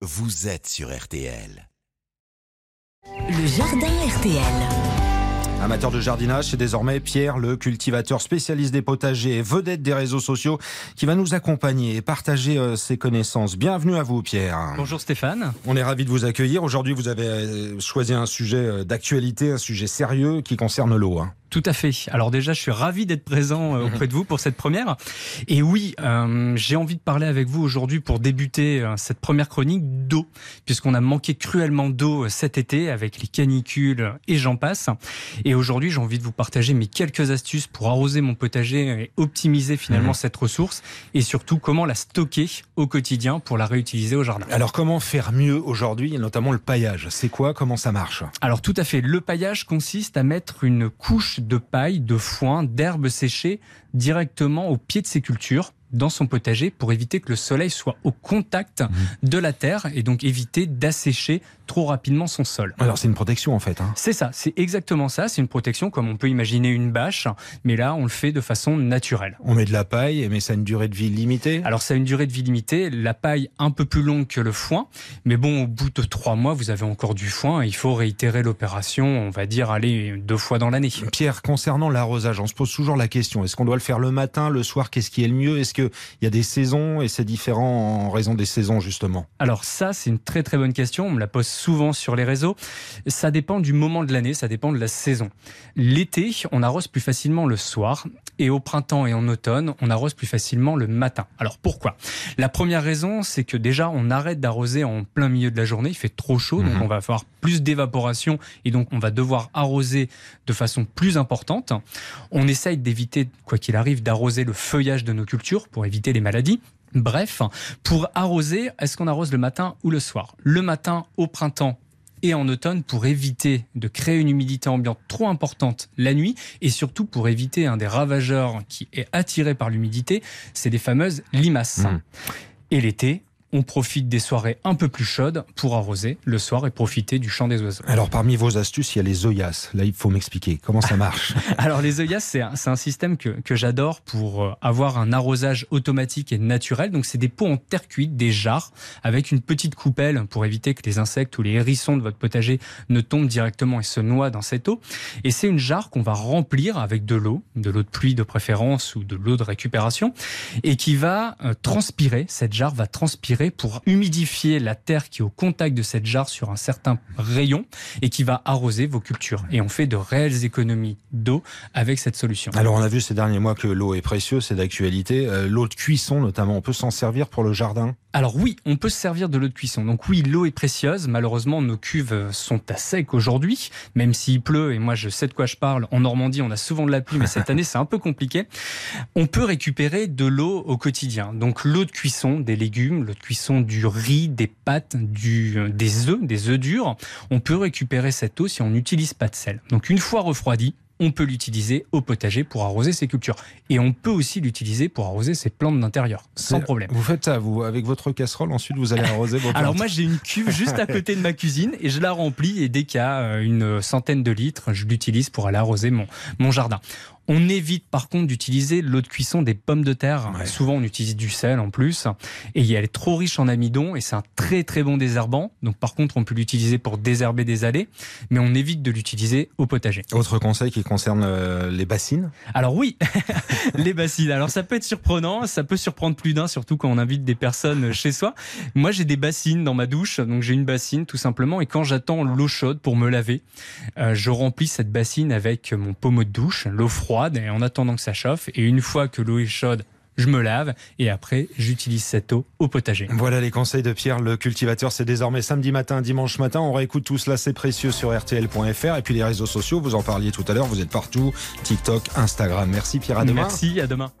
vous êtes sur RTL. Le jardin RTL. Amateur de jardinage, c'est désormais Pierre, le cultivateur spécialiste des potagers et vedette des réseaux sociaux, qui va nous accompagner et partager euh, ses connaissances. Bienvenue à vous, Pierre. Bonjour Stéphane. On est ravi de vous accueillir. Aujourd'hui, vous avez euh, choisi un sujet euh, d'actualité, un sujet sérieux qui concerne l'eau. hein. Tout à fait. Alors déjà, je suis ravi d'être présent euh, auprès de vous pour cette première. Et oui, euh, j'ai envie de parler avec vous aujourd'hui pour débuter euh, cette première chronique d'eau, puisqu'on a manqué cruellement d'eau cet été avec les canicules et j'en passe. Et aujourd'hui, j'ai envie de vous partager mes quelques astuces pour arroser mon potager et optimiser finalement Mhm. cette ressource, et surtout comment la stocker au quotidien pour la réutiliser au jardin. Alors, comment faire mieux aujourd'hui, et notamment le paillage? C'est quoi? Comment ça marche? Alors tout à fait, le paillage consiste à mettre une couche de paille, de foin, d'herbes séchées directement au pied de ses cultures dans son potager pour éviter que le soleil soit au contact de la terre et donc éviter d'assécher trop rapidement son sol. Alors, c'est une protection en fait. hein. C'est ça, c'est exactement ça, c'est une protection comme on peut imaginer une bâche, mais là on le fait de façon naturelle. On met de la paille, mais ça a une durée de vie limitée. Alors ça a une durée de vie limitée, la paille un peu plus longue que le foin, mais bon, au bout de trois mois, vous avez encore du foin, il faut réitérer l'opération, on va dire, aller deux fois dans l'année. Pierre, concernant l'arrosage, on se pose toujours la question est-ce qu'on doit le faire le matin, le soir Qu'est-ce qui est le mieux Est-ce qu'il y a des saisons et c'est différent en raison des saisons justement Alors ça, c'est une très très bonne question, on me la pose souvent sur les réseaux. Ça dépend du moment de l'année, ça dépend de la saison. L'été, on arrose plus facilement le soir, et au printemps et en automne, on arrose plus facilement le matin. Alors pourquoi? La première raison, c'est que déjà, on arrête d'arroser en plein milieu de la journée, il fait trop chaud, donc Mhm. on va avoir plus d'évaporation, et donc on va devoir arroser de façon plus importante. On essaye d'éviter, quoi qu'il arrive, d'arroser le feuillage de nos cultures pour éviter les maladies. Bref, pour arroser, est-ce qu'on arrose le matin ou le soir? Le matin au printemps et en automne pour éviter de créer une humidité ambiante trop importante la nuit et surtout pour éviter un des ravageurs qui est attiré par l'humidité, c'est des fameuses limaces. Mhm. Et l'été, on profite des soirées un peu plus chaudes pour arroser le soir et profiter du chant des oiseaux. Alors, parmi vos astuces, il y a les œillasses. Là, il faut m'expliquer comment ça marche? Alors les œillasses, c'est un, système que, que j'adore pour euh, avoir un arrosage automatique et naturel. Donc c'est des pots en terre cuite, des jarres, avec une petite coupelle pour éviter que les insectes ou les hérissons de votre potager ne tombent directement et se noient dans cette eau. Et c'est une jarre qu'on va remplir avec de l'eau, de l'eau de pluie de préférence ou de l'eau de récupération, et qui va euh, transpirer. Cette jarre va transpirer pour humidifier la terre qui est au contact de cette jarre sur un certain rayon et qui va arroser vos cultures. Et on fait de réelles économies d'eau avec cette solution. Alors, on a vu ces derniers mois que l'eau est précieuse, c'est d'actualité. Euh, l'eau de cuisson, notamment, on peut s'en servir pour le jardin? Alors oui, on peut se servir de l'eau de cuisson. Donc oui, l'eau est précieuse. Malheureusement, nos cuves sont à sec aujourd'hui, même s'il pleut. Et moi, je sais de quoi je parle. En Normandie, on a souvent de la pluie, mais cette année, c'est un peu compliqué. On peut récupérer de l'eau au quotidien. Donc l'eau de cuisson des légumes, l'eau de cuisson du riz, des pâtes, du, euh, des œufs, des œufs durs. On peut récupérer cette eau si on n'utilise pas de sel. Donc une fois refroidie, on peut l'utiliser au potager pour arroser ses cultures. Et on peut aussi l'utiliser pour arroser ses plantes d'intérieur, sans problème. Vous faites ça, vous, avec votre casserole, ensuite vous allez arroser vos plantes. Alors moi j'ai une cuve juste à côté de ma cuisine et je la remplis et dès qu'il y a euh, une centaine de litres, je l'utilise pour aller arroser mon, mon jardin. On évite par contre d'utiliser l'eau de cuisson des pommes de terre. Ouais. Souvent on utilise du sel en plus et elle est trop riche en amidon et c'est un très très bon désherbant. Donc par contre on peut l'utiliser pour désherber des allées mais on évite de l'utiliser au potager. Autre conseil qui concerne euh, les bassines? Alors oui, les bassines. Alors ça peut être surprenant, ça peut surprendre plus d'un, surtout quand on invite des personnes chez soi. Moi j'ai des bassines dans ma douche, donc j'ai une bassine tout simplement, et quand j'attends l'eau chaude pour me laver, euh, je remplis cette bassine avec mon pommeau de douche, l'eau froide, et en attendant que ça chauffe, et une fois que l'eau est chaude, je me lave, et après j'utilise cette eau au potager. Voilà les conseils de Pierre, le cultivateur. C'est désormais samedi matin, dimanche matin. On réécoute tout cela, c'est précieux sur RTL.fr. Et puis les réseaux sociaux, vous en parliez tout à l'heure, vous êtes partout. TikTok, Instagram. Merci Pierre, à demain. Merci, à demain.